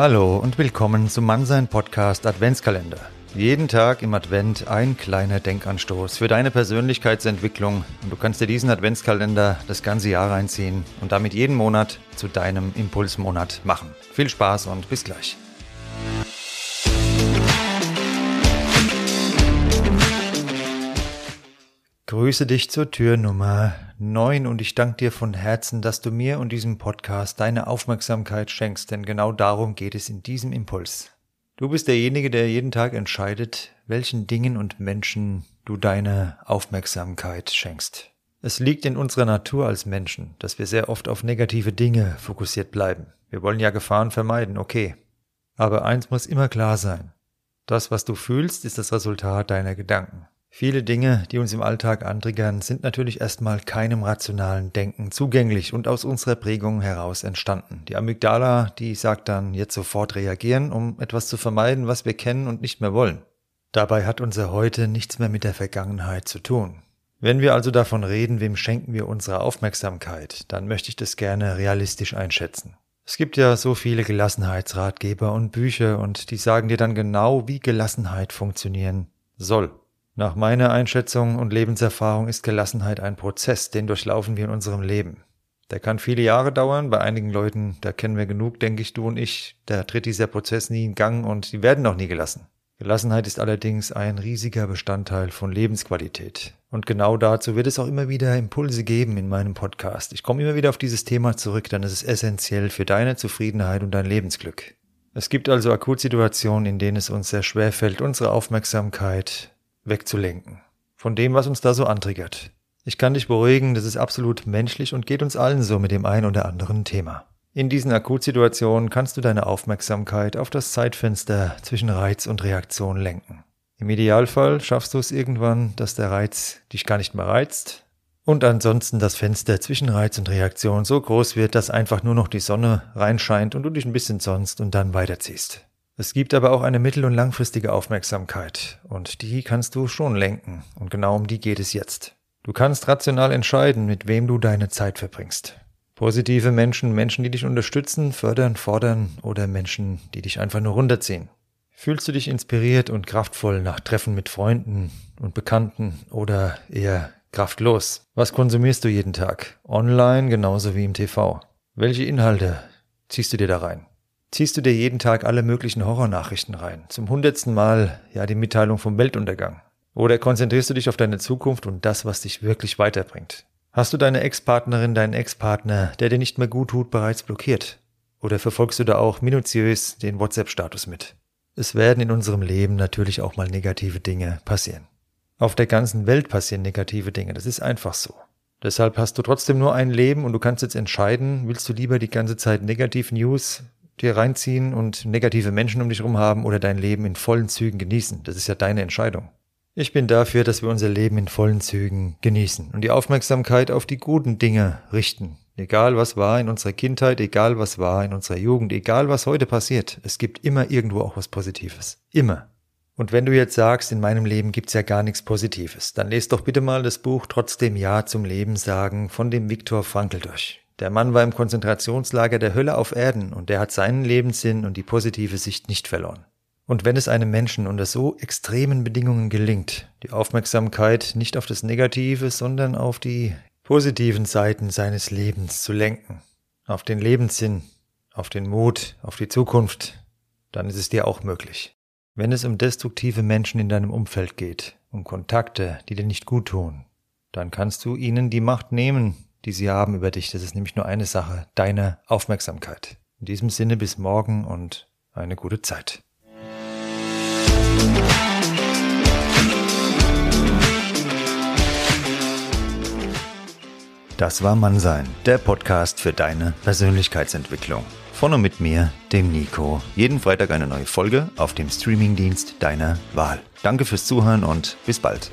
Hallo und willkommen zum Mannsein Podcast Adventskalender. Jeden Tag im Advent ein kleiner Denkanstoß für deine Persönlichkeitsentwicklung und du kannst dir diesen Adventskalender das ganze Jahr reinziehen und damit jeden Monat zu deinem Impulsmonat machen. Viel Spaß und bis gleich. Grüße dich zur Tür Nummer 9 und ich danke dir von Herzen, dass du mir und diesem Podcast deine Aufmerksamkeit schenkst, denn genau darum geht es in diesem Impuls. Du bist derjenige, der jeden Tag entscheidet, welchen Dingen und Menschen du deine Aufmerksamkeit schenkst. Es liegt in unserer Natur als Menschen, dass wir sehr oft auf negative Dinge fokussiert bleiben. Wir wollen ja Gefahren vermeiden, okay. Aber eins muss immer klar sein. Das, was du fühlst, ist das Resultat deiner Gedanken. Viele Dinge, die uns im Alltag antriggern, sind natürlich erstmal keinem rationalen Denken zugänglich und aus unserer Prägung heraus entstanden. Die Amygdala, die sagt dann jetzt sofort reagieren, um etwas zu vermeiden, was wir kennen und nicht mehr wollen. Dabei hat unser Heute nichts mehr mit der Vergangenheit zu tun. Wenn wir also davon reden, wem schenken wir unsere Aufmerksamkeit, dann möchte ich das gerne realistisch einschätzen. Es gibt ja so viele Gelassenheitsratgeber und Bücher und die sagen dir dann genau, wie Gelassenheit funktionieren soll. Nach meiner Einschätzung und Lebenserfahrung ist Gelassenheit ein Prozess, den durchlaufen wir in unserem Leben. Der kann viele Jahre dauern, bei einigen Leuten, da kennen wir genug, denke ich, du und ich, da tritt dieser Prozess nie in Gang und die werden auch nie gelassen. Gelassenheit ist allerdings ein riesiger Bestandteil von Lebensqualität. Und genau dazu wird es auch immer wieder Impulse geben in meinem Podcast. Ich komme immer wieder auf dieses Thema zurück, denn es ist essentiell für deine Zufriedenheit und dein Lebensglück. Es gibt also Akutsituationen, in denen es uns sehr schwer fällt, unsere Aufmerksamkeit wegzulenken. Von dem, was uns da so antriggert. Ich kann dich beruhigen, das ist absolut menschlich und geht uns allen so mit dem ein oder anderen Thema. In diesen Akutsituationen kannst du deine Aufmerksamkeit auf das Zeitfenster zwischen Reiz und Reaktion lenken. Im Idealfall schaffst du es irgendwann, dass der Reiz dich gar nicht mehr reizt und ansonsten das Fenster zwischen Reiz und Reaktion so groß wird, dass einfach nur noch die Sonne reinscheint und du dich ein bisschen sonst und dann weiterziehst. Es gibt aber auch eine mittel- und langfristige Aufmerksamkeit und die kannst du schon lenken und genau um die geht es jetzt. Du kannst rational entscheiden, mit wem du deine Zeit verbringst. Positive Menschen, Menschen, die dich unterstützen, fördern, fordern oder Menschen, die dich einfach nur runterziehen. Fühlst du dich inspiriert und kraftvoll nach Treffen mit Freunden und Bekannten oder eher kraftlos? Was konsumierst du jeden Tag? Online genauso wie im TV. Welche Inhalte ziehst du dir da rein? Ziehst du dir jeden Tag alle möglichen Horrornachrichten rein. Zum hundertsten Mal ja die Mitteilung vom Weltuntergang. Oder konzentrierst du dich auf deine Zukunft und das, was dich wirklich weiterbringt? Hast du deine Ex-Partnerin, deinen Ex-Partner, der dir nicht mehr gut tut, bereits blockiert? Oder verfolgst du da auch minutiös den WhatsApp-Status mit? Es werden in unserem Leben natürlich auch mal negative Dinge passieren. Auf der ganzen Welt passieren negative Dinge, das ist einfach so. Deshalb hast du trotzdem nur ein Leben und du kannst jetzt entscheiden, willst du lieber die ganze Zeit negativ News dir reinziehen und negative Menschen um dich herum haben oder dein Leben in vollen Zügen genießen. Das ist ja deine Entscheidung. Ich bin dafür, dass wir unser Leben in vollen Zügen genießen und die Aufmerksamkeit auf die guten Dinge richten. Egal was war in unserer Kindheit, egal was war in unserer Jugend, egal was heute passiert, es gibt immer irgendwo auch was Positives. Immer. Und wenn du jetzt sagst, in meinem Leben gibt's ja gar nichts Positives, dann lest doch bitte mal das Buch Trotzdem Ja zum Leben sagen von dem Viktor Frankl durch. Der Mann war im Konzentrationslager der Hölle auf Erden und der hat seinen Lebenssinn und die positive Sicht nicht verloren. Und wenn es einem Menschen unter so extremen Bedingungen gelingt, die Aufmerksamkeit nicht auf das Negative, sondern auf die positiven Seiten seines Lebens zu lenken, auf den Lebenssinn, auf den Mut, auf die Zukunft, dann ist es dir auch möglich. Wenn es um destruktive Menschen in deinem Umfeld geht, um Kontakte, die dir nicht gut tun, dann kannst du ihnen die Macht nehmen, die sie haben über dich. Das ist nämlich nur eine Sache, deine Aufmerksamkeit. In diesem Sinne bis morgen und eine gute Zeit. Das war Mannsein, der Podcast für deine Persönlichkeitsentwicklung. Von und mit mir, dem Nico. Jeden Freitag eine neue Folge auf dem Streamingdienst deiner Wahl. Danke fürs Zuhören und bis bald.